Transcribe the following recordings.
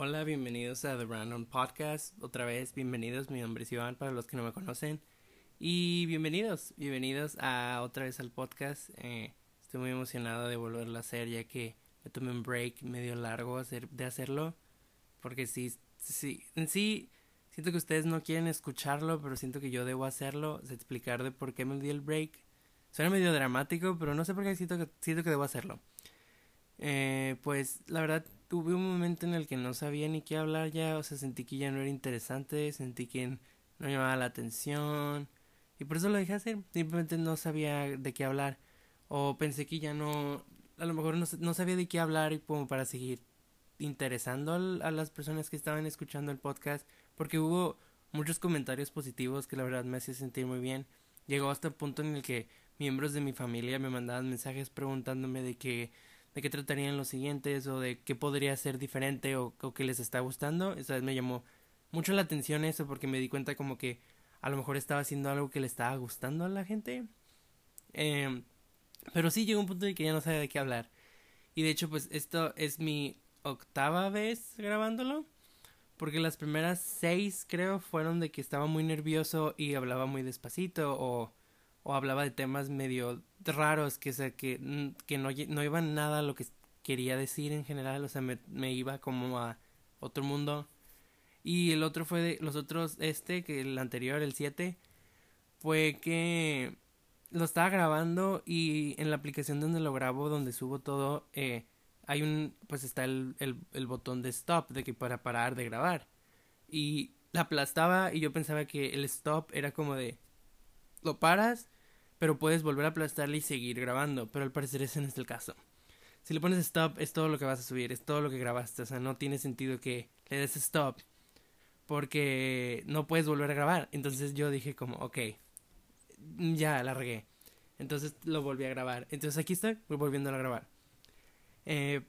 Hola, bienvenidos a The Random Podcast. Otra vez, bienvenidos. Mi nombre es Iván para los que no me conocen. Y bienvenidos, bienvenidos a otra vez al podcast. Eh, estoy muy emocionado de volverlo a hacer ya que me tomé un break medio largo de hacerlo. Porque sí, sí, en sí, siento que ustedes no quieren escucharlo, pero siento que yo debo hacerlo. Explicar de por qué me di el break. Suena medio dramático, pero no sé por qué siento que, siento que debo hacerlo. Eh, pues la verdad tuve un momento en el que no sabía ni qué hablar ya, o sea, sentí que ya no era interesante, sentí que no llamaba la atención y por eso lo dejé hacer, simplemente no sabía de qué hablar o pensé que ya no, a lo mejor no, sabía de qué hablar y como para seguir interesando a las personas que estaban escuchando el podcast porque hubo muchos comentarios positivos que la verdad me hacía sentir muy bien. Llegó hasta el punto en el que miembros de mi familia me mandaban mensajes preguntándome de que de qué tratarían los siguientes o de qué podría ser diferente o, qué les está gustando. Esa vez me llamó mucho la atención eso porque me di cuenta como que a lo mejor estaba haciendo algo que le estaba gustando a la gente. Eh, pero sí llegó un punto en que ya no sabía de qué hablar. Y de hecho pues esto es mi octava vez grabándolo. Porque las primeras seis creo fueron de que estaba muy nervioso y hablaba muy despacito o o hablaba de temas medio raros que, sea, que, que no, no iban nada a lo que quería decir en general, o sea, me, me iba como a otro mundo. Y el otro fue de los otros, este, que el anterior, el 7, fue que lo estaba grabando y en la aplicación donde lo grabo, donde subo todo, eh, hay un, pues está el, el, botón de stop, de que para parar de grabar. Y la aplastaba y yo pensaba que el stop era como de, lo paras pero puedes volver a aplastarle y seguir grabando, pero al parecer ese no es el caso. Si le pones stop es todo lo que vas a subir, es todo lo que grabaste, o sea, no tiene sentido que le des stop porque no puedes volver a grabar. Entonces yo dije como, ok, ya la regué. Entonces lo volví a grabar. Entonces aquí estoy, voy volviendo a grabar. Eh,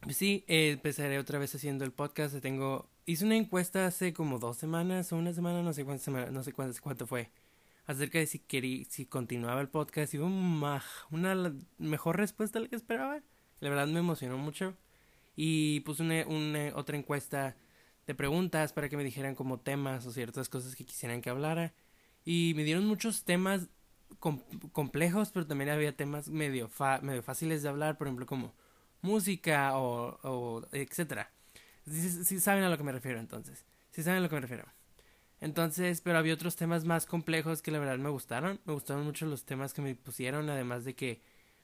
pues sí, empezaré otra vez haciendo el podcast. Tengo, hice una encuesta hace como dos semanas o una semana, no sé cuántas semanas, no sé cuánto fue acerca de si quería, si continuaba el podcast y hubo una, mejor respuesta de la que esperaba. La verdad me emocionó mucho. Y puse una, otra encuesta de preguntas para que me dijeran como temas o ciertas cosas que quisieran que hablara. Y me dieron muchos temas complejos, pero también había temas medio, medio fáciles de hablar, por ejemplo, como música o etcétera. Si, saben a lo que me refiero entonces. Si saben a lo que me refiero. Entonces, pero había otros temas más complejos que la verdad me gustaron. Me gustaron mucho los temas que me pusieron, además de que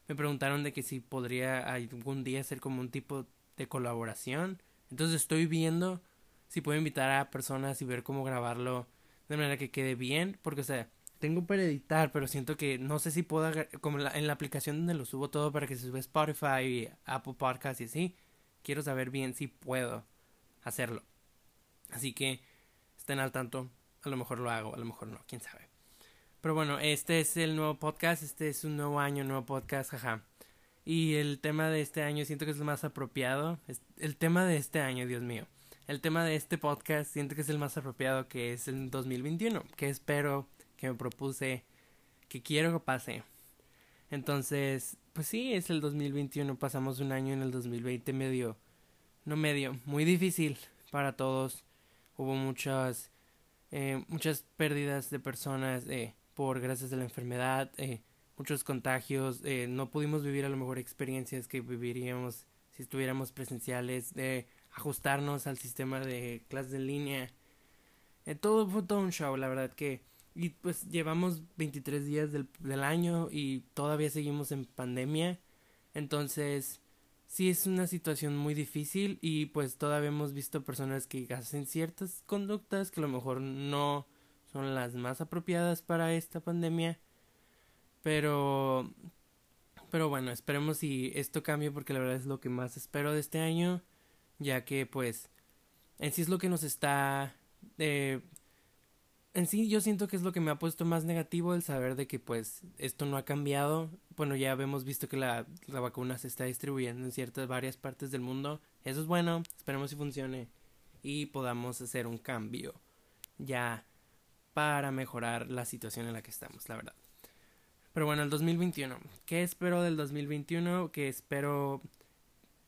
me preguntaron de que si podría algún día hacer como un tipo de colaboración. Entonces estoy viendo si puedo invitar a personas y ver cómo grabarlo de manera que quede bien, porque o sea, tengo para editar, pero siento que no sé si puedo, como en la aplicación donde lo subo todo para que se sube Spotify y Apple Podcasts y así, quiero saber bien si puedo hacerlo. Así que estén al tanto. A lo mejor lo hago, a lo mejor no, quién sabe. Pero bueno, este es el nuevo podcast, este es un nuevo año, nuevo podcast, jaja. Y el tema de este año siento que es el más apropiado. El tema de este año, Dios mío. El tema de este podcast siento que es el más apropiado que es el 2021, que espero, que me propuse, que quiero que pase. Entonces, pues sí, es el 2021, pasamos un año en el 2020 medio, no medio, muy difícil para todos hubo muchas, eh, muchas pérdidas de personas eh, por gracias a la enfermedad, eh, muchos contagios, no pudimos vivir a lo mejor experiencias que viviríamos si estuviéramos presenciales, de ajustarnos al sistema de clases en línea. Todo fue todo un show, la verdad que... Y pues llevamos 23 días del, del año y todavía seguimos en pandemia. Entonces, sí es una situación muy difícil y pues todavía hemos visto personas que hacen ciertas conductas que a lo mejor no son las más apropiadas para esta pandemia. Pero pero bueno, esperemos si esto cambie porque la verdad es lo que más espero de este año, ya que pues en sí es lo que nos está eh, en sí yo siento que es lo que me ha puesto más negativo el saber de que pues esto no ha cambiado. Bueno, ya hemos visto que la, la vacuna se está distribuyendo en ciertas varias partes del mundo. Eso es bueno, esperemos si funcione y podamos hacer un cambio ya para mejorar la situación en la que estamos, la verdad. Pero bueno, el 2021. ¿Qué espero del 2021? Que espero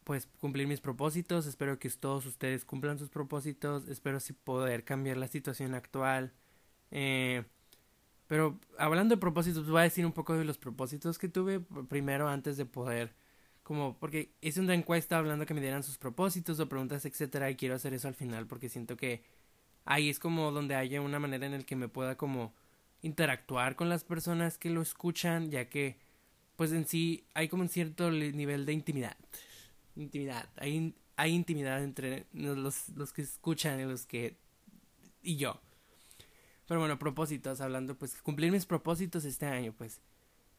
pues cumplir mis propósitos, espero que todos ustedes cumplan sus propósitos, espero sí poder cambiar la situación actual. Eh, pero hablando de propósitos, voy a decir un poco de los propósitos que tuve primero antes de poder, como, porque hice una encuesta hablando que me dieran sus propósitos o preguntas, etcétera, y quiero hacer eso al final porque siento que ahí es como donde haya una manera en el que me pueda como interactuar con las personas que lo escuchan, ya que pues en sí hay como un cierto nivel de intimidad. Intimidad. Hay, hay intimidad entre los, los que escuchan y los que... y yo. Pero bueno, propósitos, hablando, pues cumplir mis propósitos este año, pues.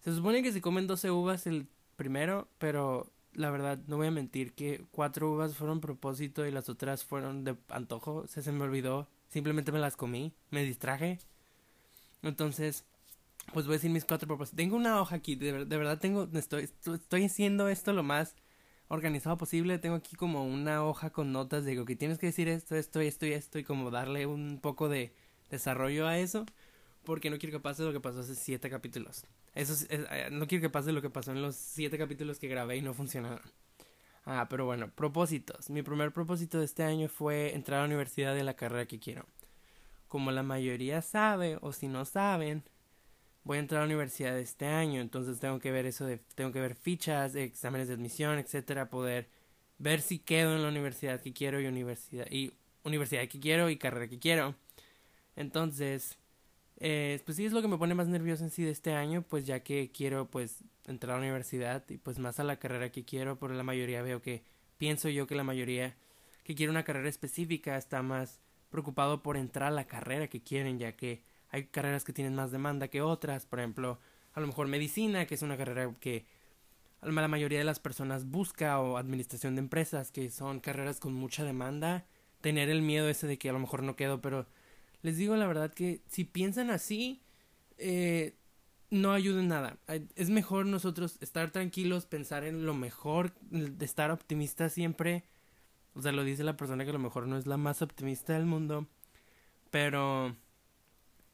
Se supone que se comen 12 uvas el primero, pero la verdad, no voy a mentir que cuatro uvas fueron propósito y las otras fueron de antojo. se se me olvidó. Simplemente me las comí, me distraje. Entonces, pues voy a decir mis cuatro propósitos. Tengo una hoja aquí, de, verdad tengo, estoy, estoy haciendo esto lo más organizado posible. Tengo aquí como una hoja con notas de que tienes que decir esto, esto, esto y esto y como darle un poco de desarrollo a eso. Porque no quiero que pase lo que pasó hace siete capítulos. Eso eh, no quiero que pase lo que pasó en los siete capítulos que grabé y no funcionaron. Ah, pero bueno, propósitos. Mi primer propósito de este año fue entrar a la universidad de la carrera que quiero. Como la mayoría sabe, o si no saben, voy a entrar a la universidad este año, entonces tengo que ver eso de, tengo que ver fichas, exámenes de admisión, etcétera, poder ver si quedo en la universidad que quiero y universidad y universidad que quiero y carrera que quiero. Entonces, eh, pues sí es lo que me pone más nervioso en sí de este año, pues ya que quiero pues entrar a la universidad y pues más a la carrera que quiero, por la mayoría veo que pienso yo que la mayoría que quiere una carrera específica está más preocupado por entrar a la carrera que quieren, ya que hay carreras que tienen más demanda que otras, por ejemplo, a lo mejor medicina, que es una carrera que la mayoría de las personas busca o administración de empresas, que son carreras con mucha demanda, tener el miedo ese de que a lo mejor no quedo, pero les digo la verdad que si piensan así, eh, no ayuden nada. Es mejor nosotros estar tranquilos, pensar en lo mejor, de estar optimista siempre. O sea, lo dice la persona que a lo mejor no es la más optimista del mundo. Pero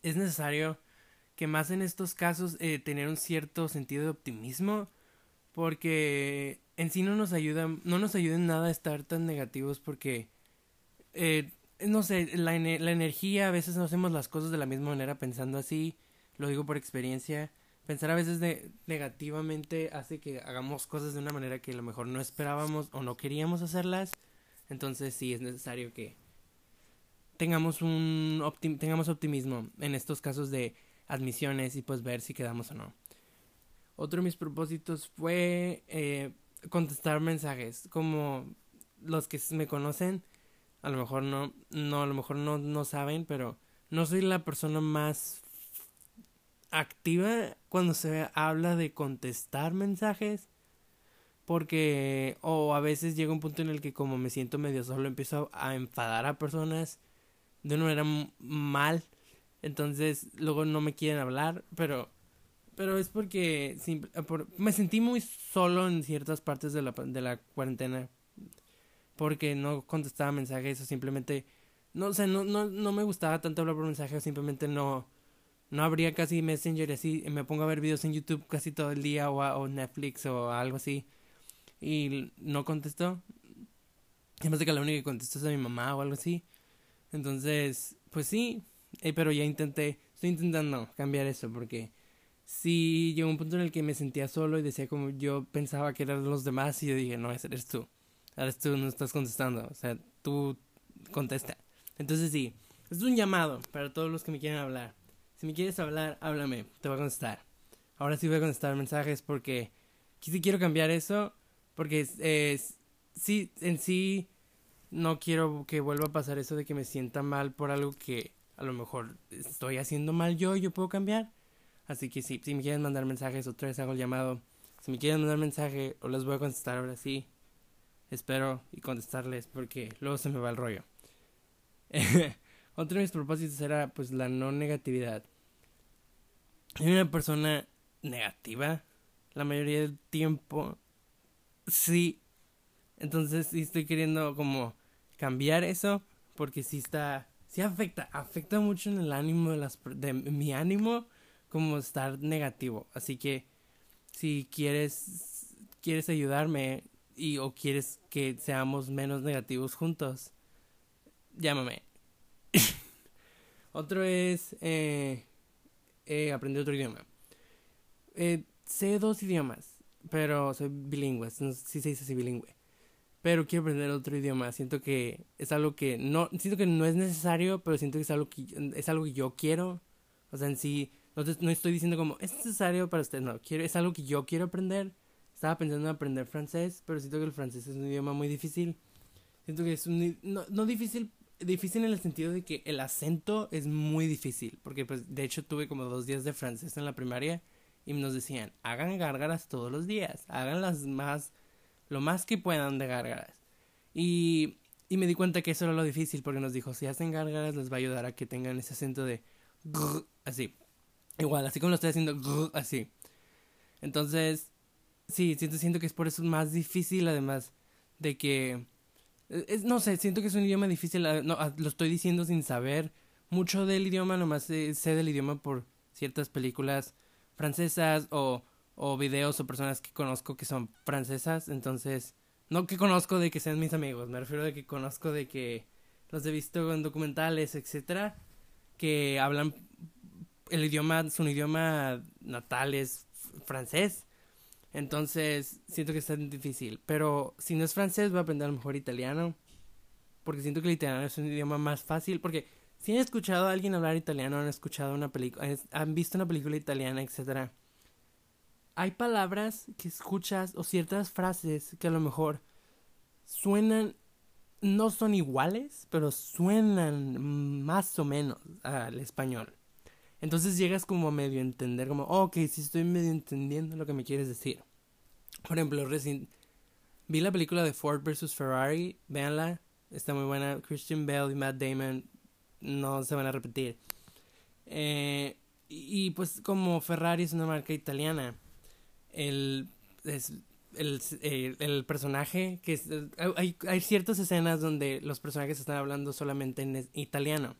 es necesario que más en estos casos eh, tener un cierto sentido de optimismo. Porque en sí no nos ayuda, no nos ayuda en nada estar tan negativos porque eh, no sé, la, la energía, a veces no hacemos las cosas de la misma manera pensando así, lo digo por experiencia, pensar a veces de, negativamente hace que hagamos cosas de una manera que a lo mejor no esperábamos o no queríamos hacerlas, entonces sí es necesario que tengamos un tengamos optimismo en estos casos de admisiones y pues ver si quedamos o no. Otro de mis propósitos fue eh, contestar mensajes, como los que me conocen, a lo mejor no, no, a lo mejor no, no saben, pero no soy la persona más activa cuando se habla de contestar mensajes. Porque, o a veces llega un punto en el que como me siento medio solo, empiezo a enfadar a personas de una manera mal. Entonces, luego no me quieren hablar, pero pero es porque me sentí muy solo en ciertas partes de la, de la cuarentena porque no contestaba mensajes o simplemente no o sea no no no me gustaba tanto hablar por mensaje o simplemente no no abría casi Messenger así me pongo a ver videos en YouTube casi todo el día o, o Netflix o algo así y no contestó además de que la única que contestó es a mi mamá o algo así. Entonces pues sí eh, pero ya intenté estoy intentando cambiar eso porque sí llegó un punto en el que me sentía solo y decía como yo pensaba que eran los demás y yo dije no ese eres tú Ahora tú no estás contestando. O sea, tú contesta. Entonces sí, es un llamado para todos los que me quieren hablar. Si me quieres hablar, háblame, te voy a contestar. Ahora sí voy a contestar mensajes porque sí quiero cambiar eso. Porque es, sí, en sí no quiero que vuelva a pasar eso de que me sienta mal por algo que a lo mejor estoy haciendo mal yo y yo puedo cambiar. Así que sí, si me quieren mandar mensajes, otra vez hago el llamado. Si me quieren mandar mensaje, o les voy a contestar ahora sí espero y contestarles porque luego se me va el rollo. Otro de mis propósitos era pues la no negatividad. Soy una persona negativa la mayoría del tiempo. Sí. Entonces sí estoy queriendo como cambiar eso porque sí está sí afecta, afecta mucho en el ánimo de las de mi ánimo como estar negativo. Así que si quieres quieres ayudarme y o quieres que seamos menos negativos juntos, llámame. otro es eh, eh, aprender otro idioma. Eh, sé dos idiomas, pero soy bilingüe, no si se dice así bilingüe. Pero quiero aprender otro idioma. Siento que es algo que no, siento que no es necesario, pero siento que es algo que es algo que yo quiero. O sea, en sí, no, no estoy diciendo como es necesario para usted, no, quiero, es algo que yo quiero aprender. Estaba pensando en aprender francés, pero siento que el francés es un idioma muy difícil. Siento que es un no, no difícil, difícil en el sentido de que el acento es muy difícil, porque pues de hecho tuve como dos días de francés en la primaria y nos decían, hagan gárgaras todos los días, hagan las más, lo más que puedan de gárgaras. Y, y me di cuenta que eso era lo difícil, porque nos dijo, si hacen gárgaras les va a ayudar a que tengan ese acento de así. Igual, así como lo estoy haciendo así. Entonces, sí, siento, siento que es por eso más difícil, además de que eh, es, no sé, siento que es un idioma difícil. No, lo estoy diciendo sin saber mucho del idioma, nomás sé, del idioma por ciertas películas francesas o, o videos o personas que conozco que son francesas. Entonces, no que conozco de que sean mis amigos, me refiero de que conozco de que los he visto en documentales, etcétera, que hablan el idioma, su idioma natal es francés. Entonces, siento que es tan difícil. Pero si no es francés, voy a aprender a lo mejor italiano. Porque siento que el italiano es un idioma más fácil. Porque si han escuchado a alguien hablar italiano, han escuchado una película, han visto una película italiana, etc. Hay palabras que escuchas o ciertas frases que a lo mejor suenan, no son iguales, pero suenan más o menos al español. Entonces llegas como a medio entender, como, oh, ok, sí estoy medio entendiendo lo que me quieres decir. Por ejemplo, recién vi la película de Ford vs. Ferrari, véanla, está muy buena. Christian Bale y Matt Damon no se van a repetir. Eh, y, pues como Ferrari es una marca italiana, el, es, el, el, el personaje, que es, hay, hay ciertas escenas donde los personajes están hablando solamente en italiano.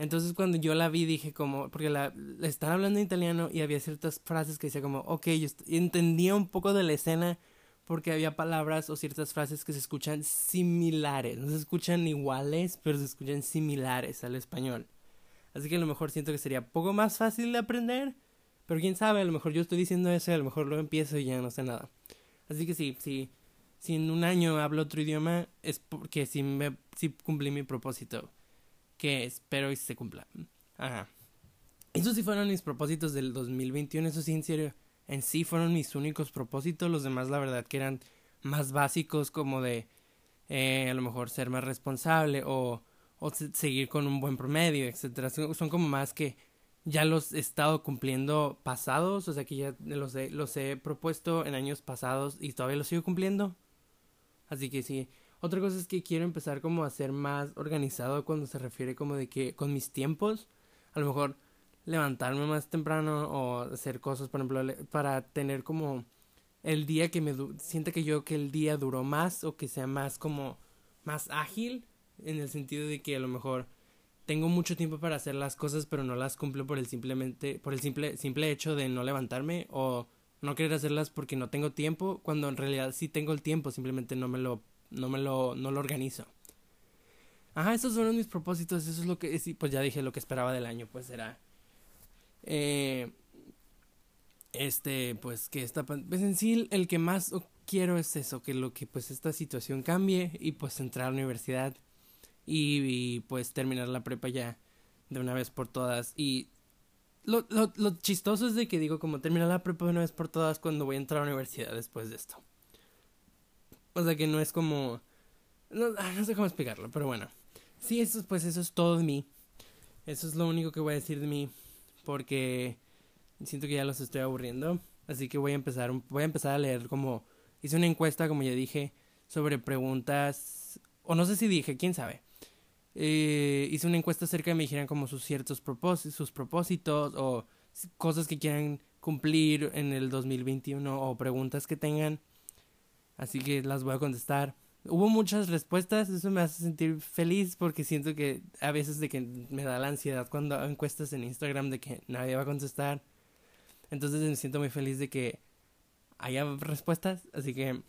Entonces cuando yo la vi dije como, porque la, están hablando en italiano y había ciertas frases que decía como, ok, yo entendía un poco de la escena porque había palabras o ciertas frases que se escuchan similares, no se escuchan iguales, pero se escuchan similares al español. Así que a lo mejor siento que sería poco más fácil de aprender, pero quién sabe, a lo mejor yo estoy diciendo eso y a lo mejor lo empiezo y ya no sé nada. Así que sí, sí, si en un año hablo otro idioma es porque sí, me, sí cumplí mi propósito que espero y se cumpla. Ajá. Esos sí fueron mis propósitos del 2021, eso sí, en serio. En sí fueron mis únicos propósitos, los demás la verdad que eran más básicos como de eh, a lo mejor ser más responsable o, o seguir con un buen promedio, etcétera. Son, como más que ya los he estado cumpliendo pasados, o sea que ya los he, los he propuesto en años pasados y todavía los sigo cumpliendo. Así que sí, otra cosa es que quiero empezar como a ser más organizado cuando se refiere como de que con mis tiempos, a lo mejor levantarme más temprano o hacer cosas, por ejemplo, para tener como el día que me sienta que yo que el día duró más o que sea más como más ágil en el sentido de que a lo mejor tengo mucho tiempo para hacer las cosas pero no las cumplo por el simplemente por el simple simple hecho de no levantarme o no querer hacerlas porque no tengo tiempo cuando en realidad sí tengo el tiempo simplemente no me lo no me lo, no lo organizo. Ajá, esos fueron mis propósitos, eso es lo que, pues ya dije lo que esperaba del año, pues era, eh, este, pues que esta, pues en sí el que más quiero es eso, que lo que pues esta situación cambie y pues entrar a la universidad y, pues terminar la prepa ya de una vez por todas y lo, lo, lo chistoso es de que digo como terminar la prepa de una vez por todas cuando voy a entrar a la universidad después de esto. O sea que no es como... No, ah, no sé cómo explicarlo, pero bueno. Sí, eso, pues eso es todo de mí. Eso es lo único que voy a decir de mí. Porque siento que ya los estoy aburriendo. Así que voy a empezar, voy a empezar a leer como... Hice una encuesta, como ya dije, sobre preguntas... O no sé si dije, quién sabe. Eh, hice una encuesta acerca de me dijeran como sus ciertos propósitos, sus propósitos o cosas que quieran cumplir en el 2021 o preguntas que tengan. Así que las voy a contestar. Hubo muchas respuestas, eso me hace sentir feliz porque siento que a veces de que me da la ansiedad cuando hago encuestas en Instagram de que nadie va a contestar. Entonces me siento muy feliz de que haya respuestas, así que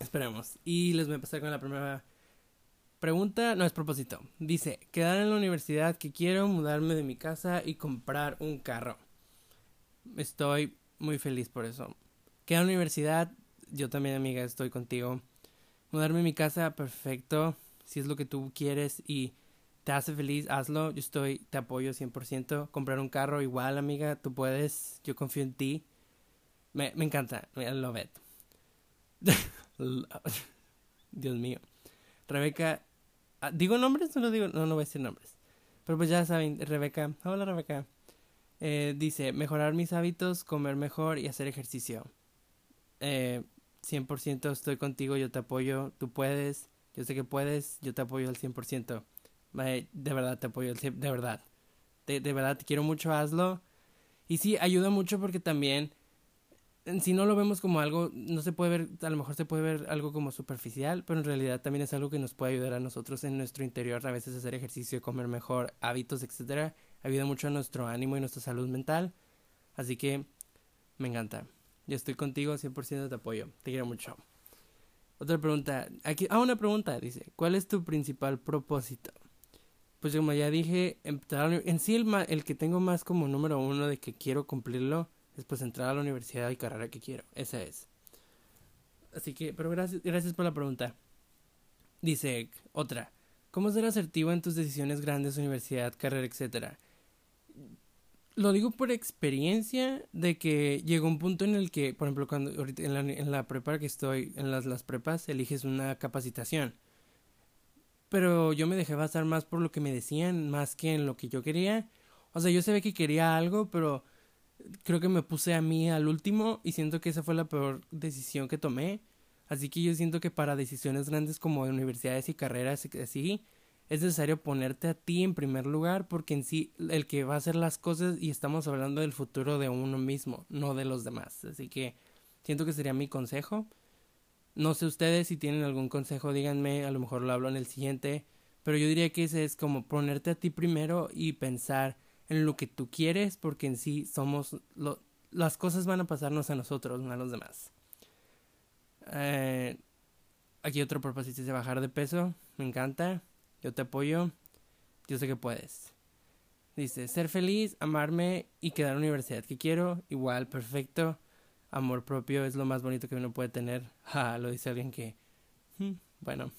Esperemos. Y les voy a pasar con la primera pregunta. No es propósito. Dice, quedar en la universidad que quiero, mudarme de mi casa y comprar un carro. Estoy muy feliz por eso. Quedar en la universidad, yo también amiga, estoy contigo. Mudarme de mi casa, perfecto. Si es lo que tú quieres y te hace feliz, hazlo. Yo estoy, te apoyo 100%. Comprar un carro, igual amiga, tú puedes. Yo confío en ti. Me, encanta. I love it. Dios mío. Rebeca. Ah, ¿Digo nombres no digo? No, no voy a decir nombres. Pero pues ya saben, Rebeca. Hola, Rebeca. Eh, dice, mejorar mis hábitos, comer mejor y hacer ejercicio. Eh, 100% estoy contigo, yo te apoyo, tú puedes, yo sé que puedes, yo te apoyo al 100%. Eh, de verdad te apoyo, de verdad. De, de verdad te quiero mucho, hazlo. Y sí, ayuda mucho porque también si no lo vemos como algo, no se puede ver, a lo mejor se puede ver algo como superficial, pero en realidad también es algo que nos puede ayudar a nosotros en nuestro interior, a veces hacer ejercicio, comer mejor, hábitos, etcétera, ayuda mucho a nuestro ánimo y nuestra salud mental. Así que me encanta. Yo estoy contigo, 100% te apoyo. Te quiero mucho. Otra pregunta. Aquí, ah, una pregunta. Dice, ¿cuál es tu principal propósito? Pues como ya dije, en sí el, que tengo más como número uno de que quiero cumplirlo después entrar a la universidad y carrera que quiero. Esa es. Así que, pero gracias, gracias por la pregunta. Dice otra. ¿Cómo ser asertivo en tus decisiones grandes, universidad, carrera, etcétera? Lo digo por experiencia de que llegó un punto en el que, por ejemplo, cuando ahorita en la, en la prepa que estoy, en las, las prepas, eliges una capacitación. Pero yo me dejé basar más por lo que me decían, más que en lo que yo quería. O sea, yo sabía que quería algo, pero creo que me puse a mí al último y siento que esa fue la peor decisión que tomé. Así que yo siento que para decisiones grandes como universidades y carreras así, es necesario ponerte a ti en primer lugar porque en sí el que va a hacer las cosas y estamos hablando del futuro de uno mismo, no de los demás. Así que siento que sería mi consejo. No sé ustedes si tienen algún consejo, díganme, a lo mejor lo hablo en el siguiente, pero yo diría que ese es como ponerte a ti primero y pensar en lo que tú quieres, porque en sí somos lo, las cosas van a pasarnos a nosotros, no a los demás. Eh, aquí otro propósito es de bajar de peso, me encanta, yo te apoyo, yo sé que puedes. Dice, ser feliz, amarme y quedar en la universidad que quiero, igual, perfecto. Amor propio es lo más bonito que uno puede tener. Ja, lo dice alguien que, mm, bueno,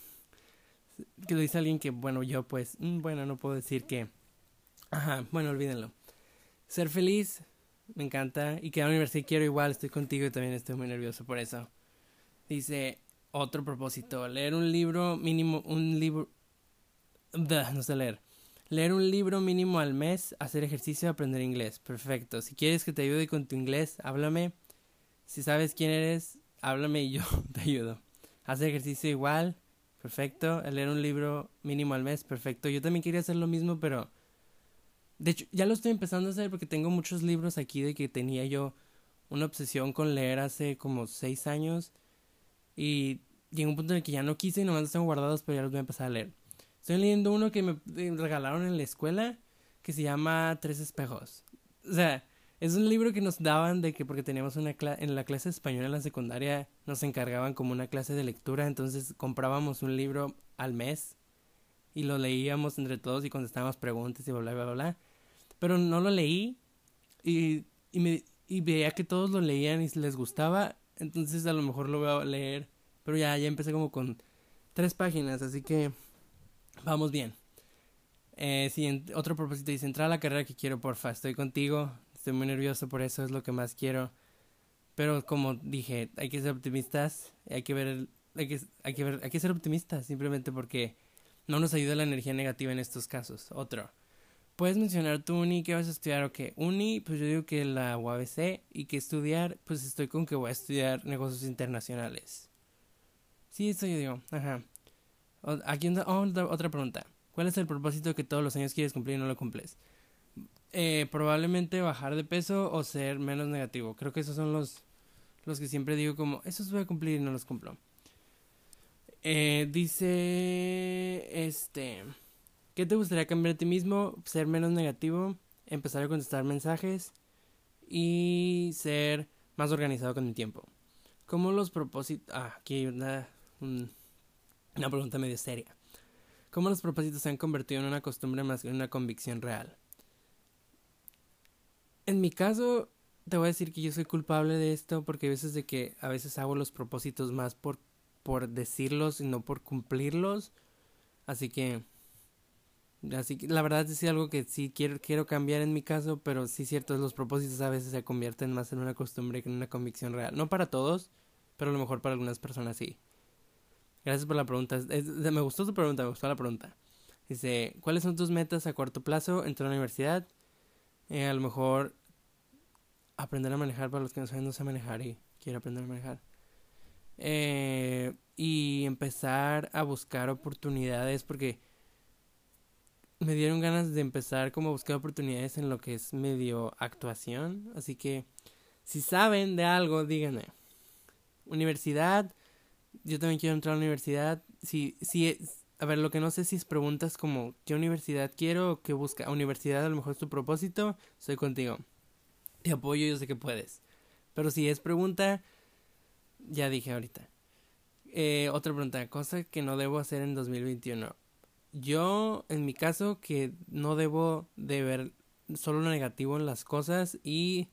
que lo dice alguien que, bueno, yo pues, mm, bueno, no puedo decir que Ajá, bueno, olvídenlo. Ser feliz, me encanta. Y que a la universidad quiero igual, estoy contigo y también estoy muy nervioso por eso. Dice, otro propósito, leer un libro mínimo, un libro... no sé leer. Leer un libro mínimo al mes, hacer ejercicio aprender inglés. Perfecto. Si quieres que te ayude con tu inglés, háblame. Si sabes quién eres, háblame y yo te ayudo. Hacer ejercicio igual. Perfecto. Leer un libro mínimo al mes. Perfecto. Yo también quería hacer lo mismo, pero de hecho, ya lo estoy empezando a hacer porque tengo muchos libros aquí de que tenía yo una obsesión con leer hace como seis años. Y llegó un punto en el que ya no quise y nomás los guardados, pero ya los voy a empezar a leer. Estoy leyendo uno que me regalaron en la escuela que se llama Tres Espejos. O sea, es un libro que nos daban de que porque teníamos una clase, en la clase española en la secundaria nos encargaban como una clase de lectura, entonces comprábamos un libro al mes y lo leíamos entre todos y contestábamos preguntas y bla bla bla bla pero no lo leí y, y, me, y veía que todos lo leían y les gustaba, entonces a lo mejor lo voy a leer, pero ya, ya empecé como con tres páginas, así que vamos bien. Eh, sí, otro propósito dice, entrar a la carrera que quiero, porfa, estoy contigo, estoy muy nervioso por eso, es lo que más quiero. Pero como dije, hay que ser optimistas, hay que ver, hay que, hay que ver, hay que ser optimistas, simplemente porque no nos ayuda la energía negativa en estos casos. Otro, puedes mencionar tu uni, ¿qué vas a estudiar o qué? Uni, pues yo digo que la UABC y que estudiar, pues estoy con que voy a estudiar negocios internacionales. Sí, eso yo digo, ajá. Aquí oh, otra pregunta. ¿Cuál es el propósito que todos los años quieres cumplir y no lo cumples? Eh, probablemente bajar de peso o ser menos negativo. Creo que esos son los, los que siempre digo como, esos voy a cumplir y no los cumplo. Eh, dice, este... ¿Qué te gustaría cambiar a ti mismo? Ser menos negativo, empezar a contestar mensajes y ser más organizado con el tiempo. ¿Cómo los propósitos... Ah, aquí hay una una pregunta medio seria. ¿Cómo los propósitos se han convertido en una costumbre más que en una convicción real? En mi caso, te voy a decir que yo soy culpable de esto porque hay veces de que a veces hago los propósitos más por, por decirlos y no por cumplirlos. Así que Así que la verdad es algo que sí quiero, quiero cambiar en mi caso, pero sí cierto, los propósitos a veces se convierten más en una costumbre que en una convicción real. No para todos, pero a lo mejor para algunas personas sí. Gracias por la pregunta. me gustó tu pregunta, me gustó la pregunta. Dice, ¿cuáles son tus metas a corto plazo? Entrar a la universidad. Eh, a lo mejor aprender a manejar para los que no saben, no sé manejar y quiero aprender a manejar. Eh, y empezar a buscar oportunidades porque me dieron ganas de empezar como a buscar oportunidades en lo que es medio actuación. Así que si saben de algo, díganme. Universidad, yo también quiero entrar a la universidad. Si, si, a ver, lo que no sé si es preguntas como qué universidad quiero qué busca. Universidad a lo mejor es tu propósito, soy contigo. Te apoyo, yo sé que puedes. Pero si es pregunta, ya dije ahorita. Eh, otra pregunta, cosa que no debo hacer en 2021 yo, en mi caso, que no debo de ver solo lo negativo en las cosas y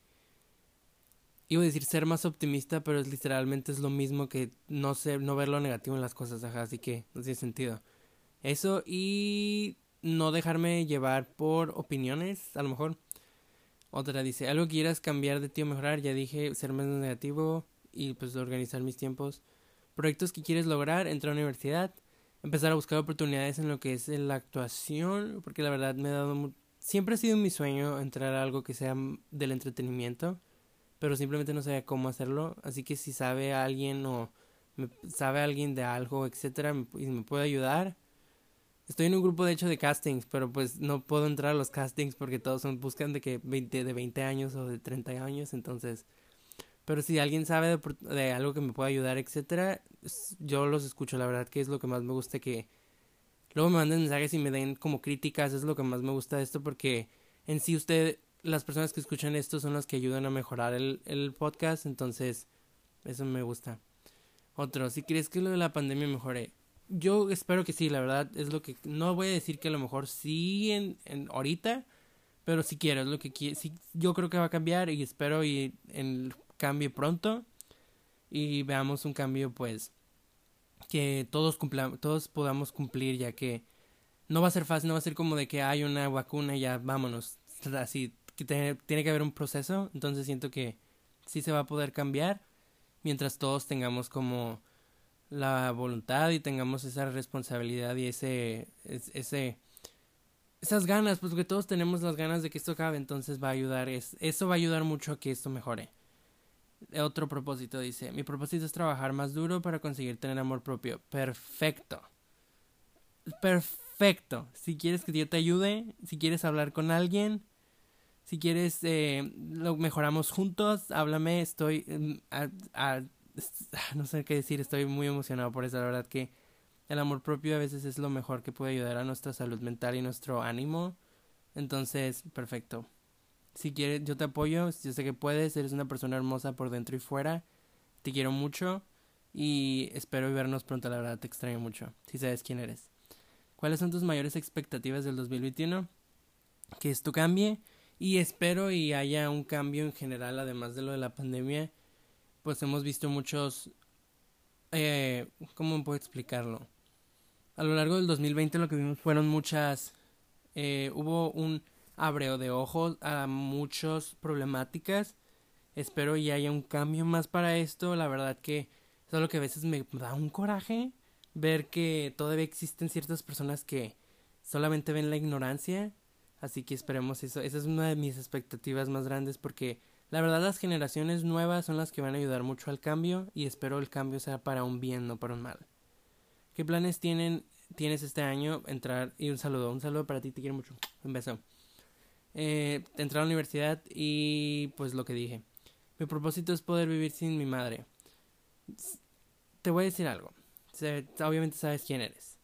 iba a decir ser más optimista, pero es literalmente es lo mismo que no ser, no ver lo negativo en las cosas, ajá, así que no tiene sentido. Eso y no dejarme llevar por opiniones, a lo mejor. Otra dice, algo que quieras cambiar de ti o mejorar, ya dije, ser menos negativo y pues organizar mis tiempos. Proyectos que quieres lograr, entrar a universidad, empezar a buscar oportunidades en lo que es la actuación, porque la verdad me ha dado... Siempre ha sido mi sueño entrar a algo que sea del entretenimiento, pero simplemente no sabía cómo hacerlo, así que si sabe alguien o sabe alguien de algo, etcétera, y me puede ayudar. Estoy en un grupo de hecho de castings, pero pues no puedo entrar a los castings porque todos son buscan de que 20 de 20 años o de 30 años, entonces pero si alguien sabe de, algo que me pueda ayudar, etcétera, yo los escucho, la verdad que es lo que más me gusta que luego me manden mensajes y me den como críticas, es lo que más me gusta de esto porque en sí usted, las personas que escuchan esto son las que ayudan a mejorar el, el podcast, entonces eso me gusta. Otro, si crees que lo de la pandemia mejore, yo espero que sí, la verdad es lo que no voy a decir que a lo mejor sí en, en ahorita, pero si quiero, es lo que quiero, sí, yo creo que va a cambiar y espero y en cambie pronto y veamos un cambio pues que todos todos podamos cumplir ya que no va a ser fácil, no va a ser como de que hay una vacuna y ya vámonos, así que tiene que haber un proceso, entonces siento que sí se va a poder cambiar mientras todos tengamos como la voluntad y tengamos esa responsabilidad y ese ese esas ganas, pues que todos tenemos las ganas de que esto acabe, entonces va a ayudar, es, eso va a ayudar mucho a que esto mejore. Otro propósito dice, mi propósito es trabajar más duro para conseguir tener amor propio. Perfecto. Perfecto. Si quieres que yo te ayude, si quieres hablar con alguien, si quieres eh, lo mejoramos juntos, háblame, estoy... Mm, no sé qué decir, estoy muy emocionado por eso, la verdad que el amor propio a veces es lo mejor que puede ayudar a nuestra salud mental y nuestro ánimo. Entonces, perfecto. Si quieres, yo te apoyo. Yo sé que puedes. Eres una persona hermosa por dentro y fuera. Te quiero mucho. Y espero vernos pronto. La verdad, te extraño mucho. Si sabes quién eres. ¿Cuáles son tus mayores expectativas del 2021? Que esto cambie. Y espero y haya un cambio en general, además de lo de la pandemia. Pues hemos visto muchos. Eh, ¿Cómo puedo explicarlo? A lo largo del 2020 lo que vimos fueron muchas. Eh, hubo un abreo de ojos a muchas problemáticas. Espero y haya un cambio más para esto. La verdad que es algo que a veces me da un coraje ver que todavía existen ciertas personas que solamente ven la ignorancia. Así que esperemos eso. Esa es una de mis expectativas más grandes porque la verdad las generaciones nuevas son las que van a ayudar mucho al cambio y espero el cambio sea para un bien, no para un mal. ¿Qué planes tienen, tienes este año? Entrar y un saludo. Un saludo para ti, te quiero mucho. Un beso eh, entrar a la universidad y pues lo que dije. Mi propósito es poder vivir sin mi madre. Te voy a decir algo. Obviamente sabes quién eres.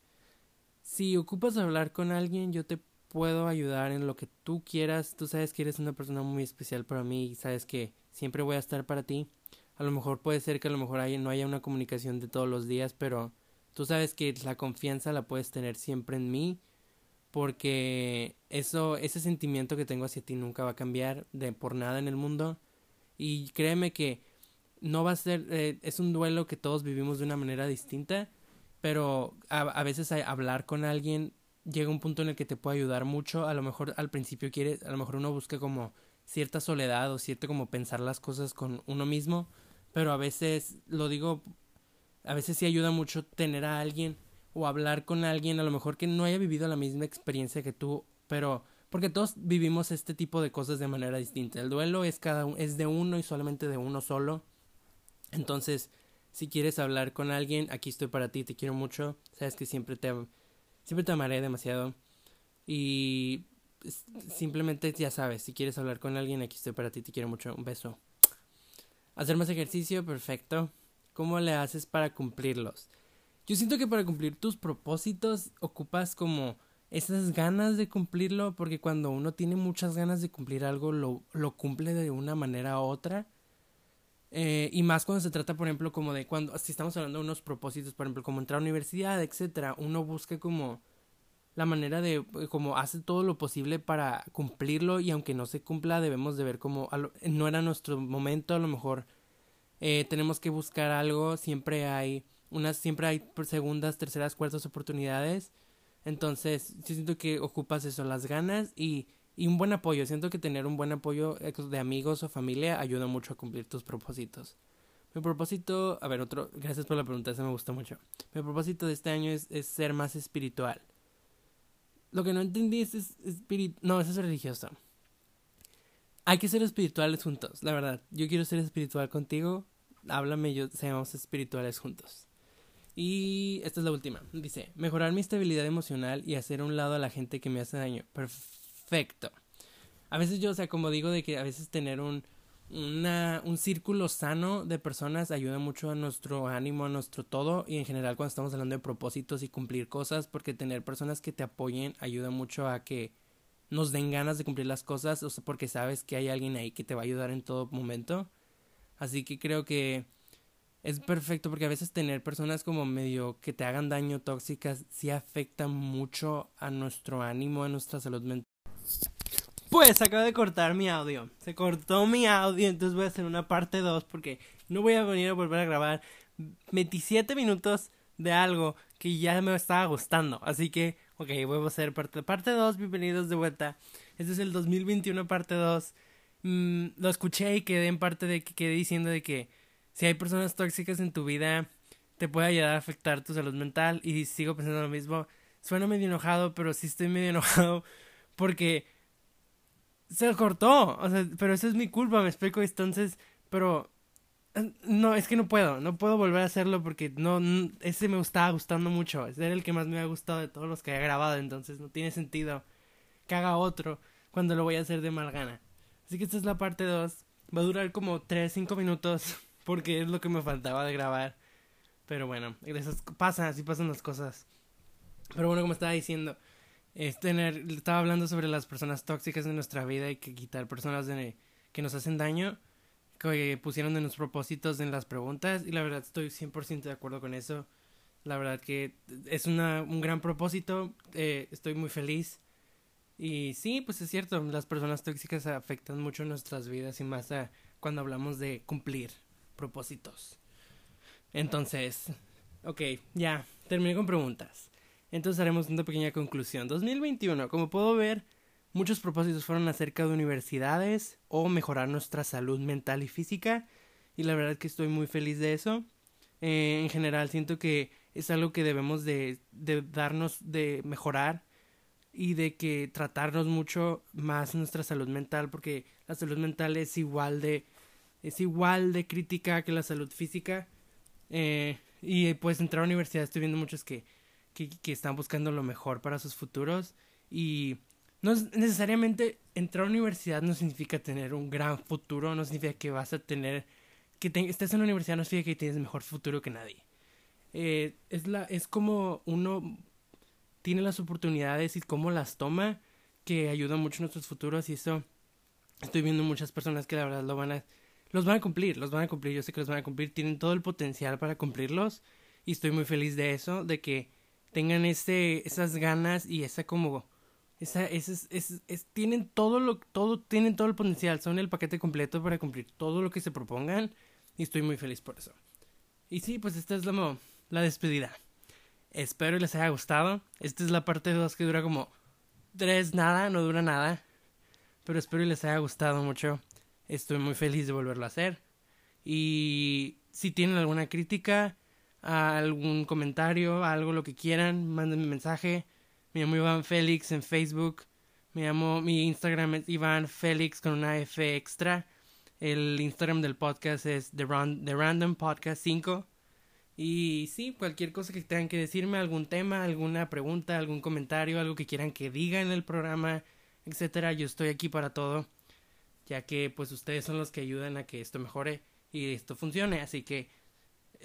Si ocupas hablar con alguien, yo te puedo ayudar en lo que tú quieras. Tú sabes que eres una persona muy especial para mí y sabes que siempre voy a estar para ti. A lo mejor puede ser que a lo mejor no haya una comunicación de todos los días, pero tú sabes que la confianza la puedes tener siempre en mí porque eso ese sentimiento que tengo hacia ti nunca va a cambiar de por nada en el mundo y créeme que no va a ser eh, es un duelo que todos vivimos de una manera distinta pero a, a veces hablar con alguien llega un punto en el que te puede ayudar mucho a lo mejor al principio quiere a lo mejor uno busca como cierta soledad o cierto como pensar las cosas con uno mismo pero a veces lo digo a veces sí ayuda mucho tener a alguien o hablar con alguien a lo mejor que no haya vivido la misma experiencia que tú, pero porque todos vivimos este tipo de cosas de manera distinta. El duelo es cada es de uno y solamente de uno solo. Entonces, si quieres hablar con alguien, aquí estoy para ti, te quiero mucho. Sabes que siempre te siempre te amaré demasiado y simplemente ya sabes, si quieres hablar con alguien, aquí estoy para ti, te quiero mucho. Un beso. Hacer más ejercicio, perfecto. ¿Cómo le haces para cumplirlos? Yo siento que para cumplir tus propósitos ocupas como esas ganas de cumplirlo, porque cuando uno tiene muchas ganas de cumplir algo, lo, lo cumple de una manera u otra. Eh, y más cuando se trata, por ejemplo, como de cuando, si estamos hablando de unos propósitos, por ejemplo, como entrar a universidad, etcétera, uno busca como la manera de, como hace todo lo posible para cumplirlo y aunque no se cumpla, debemos de ver como, no era nuestro momento, a lo mejor eh, tenemos que buscar algo, siempre hay unas, siempre hay segundas, terceras, cuartas oportunidades. Entonces, yo siento que ocupas eso, las ganas y, y un buen apoyo. Siento que tener un buen apoyo de amigos o familia ayuda mucho a cumplir tus propósitos. Mi propósito, a ver, otro, gracias por la pregunta, eso me gustó mucho. Mi propósito de este año es, ser más espiritual. Lo que no entendí es, es no, eso es religioso. Hay que ser espirituales juntos, la verdad. Yo quiero ser espiritual contigo, háblame yo seamos espirituales juntos. Y esta es la última. Dice, mejorar mi estabilidad emocional y hacer a un lado a la gente que me hace daño. Perfecto. A veces yo, o sea, como digo, de que a veces tener un, una, un círculo sano de personas ayuda mucho a nuestro ánimo, a nuestro todo y en general cuando estamos hablando de propósitos y cumplir cosas, porque tener personas que te apoyen ayuda mucho a que nos den ganas de cumplir las cosas, o sea, porque sabes que hay alguien ahí que te va a ayudar en todo momento. Así que creo que es perfecto porque a veces tener personas como medio que te hagan daño tóxicas sí afecta mucho a nuestro ánimo, a nuestra salud mental. Pues acabo de cortar mi audio. Se cortó mi audio, entonces voy a hacer una parte 2 porque no voy a venir a volver a grabar 27 minutos de algo que ya me estaba gustando. Así que, ok, voy a hacer parte, parte 2. Bienvenidos de vuelta. Este es el 2021 parte 2. Mm, lo escuché y quedé en parte de que quedé diciendo de que si hay personas tóxicas en tu vida, te puede ayudar a afectar tu salud mental. Y sigo pensando lo mismo. Suena medio enojado, pero sí estoy medio enojado porque se cortó. O sea, pero eso es mi culpa, me explico. Entonces, pero eh, no, es que no puedo, no puedo volver a hacerlo porque no, ese me estaba gustando mucho. Ese era el que más me ha gustado de todos los que he grabado, entonces no tiene sentido que haga otro cuando lo voy a hacer de mal gana. Así que esta es la parte 2. Va a durar como 3, 5 minutos porque es lo que me faltaba de grabar. Pero bueno, eso pasa, así pasan las cosas. Pero bueno, como estaba diciendo, es tener, estaba hablando sobre las personas tóxicas en nuestra vida y que quitar personas de, que nos hacen daño, que pusieron en los propósitos en las preguntas y la verdad estoy 100% de acuerdo con eso. La verdad que es una, un gran propósito, eh, estoy muy feliz. Y sí, pues es cierto, las personas tóxicas afectan mucho nuestras vidas y más cuando hablamos de cumplir propósitos. Entonces, ok, ya, terminé con preguntas. Entonces haremos una pequeña conclusión. 2021, como puedo ver, muchos propósitos fueron acerca de universidades o mejorar nuestra salud mental y física. Y la verdad que estoy muy feliz de eso. Eh, en general siento que es algo que debemos de, de darnos de mejorar y de que tratarnos mucho más nuestra salud mental porque la salud mental es igual de es igual de crítica que la salud física. Eh, y pues entrar a universidad estoy viendo muchos que, que, están buscando lo mejor para sus futuros. Y no es necesariamente entrar a universidad no significa tener un gran futuro, no significa que vas a tener, que estés en la universidad no significa que tienes mejor futuro que nadie. Eh, es, la, es como uno tiene las oportunidades y cómo las toma que ayuda mucho a nuestros futuros y eso estoy viendo muchas personas que la verdad lo van a los van a cumplir, los van a cumplir, yo sé que los van a cumplir, tienen todo el potencial para cumplirlos y estoy muy feliz de eso, de que tengan este, esas ganas y esa como, esa, es, es, es, tienen todo lo, todo, tienen todo el potencial, son el paquete completo para cumplir todo lo que se propongan y estoy muy feliz por eso. Y sí, pues esta es la, la despedida. Espero les haya gustado. Esta es la parte 2 que dura como tres nada, no dura nada. Pero espero les haya gustado mucho. Estoy muy feliz de volverlo a hacer. Y si tienen alguna crítica, algún comentario, algo lo que quieran, mándenme mensaje. Me llamo Iván Félix en Facebook. Me llamo, mi Instagram es Iván Félix con una F extra. El Instagram del podcast es The, Random Podcast 5. Y sí, cualquier cosa que tengan que decirme, algún tema, alguna pregunta, algún comentario, algo que quieran que diga en el programa, etcétera, yo estoy aquí para todo, ya que pues ustedes son los que ayudan a que esto mejore y esto funcione, así que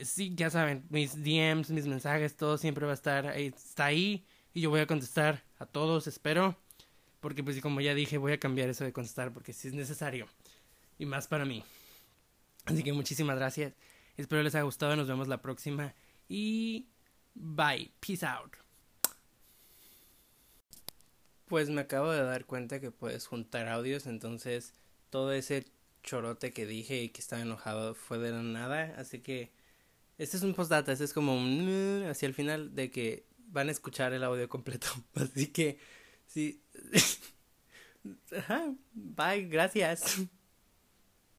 sí, ya saben, mis DMs, mis mensajes, todo siempre va a estar ahí, está ahí y yo voy a contestar a todos, espero, porque pues como ya dije, voy a cambiar eso de contestar porque si es necesario y más para mí. Así que muchísimas gracias. Espero les haya gustado, nos vemos la próxima y bye, peace out. Pues me acabo de dar cuenta que puedes juntar audios, entonces todo ese chorote que dije y que estaba enojado fue de la nada, así que este es un postdata, este es como un hacia el final de que van a escuchar el audio completo, así que sí. Bye, gracias.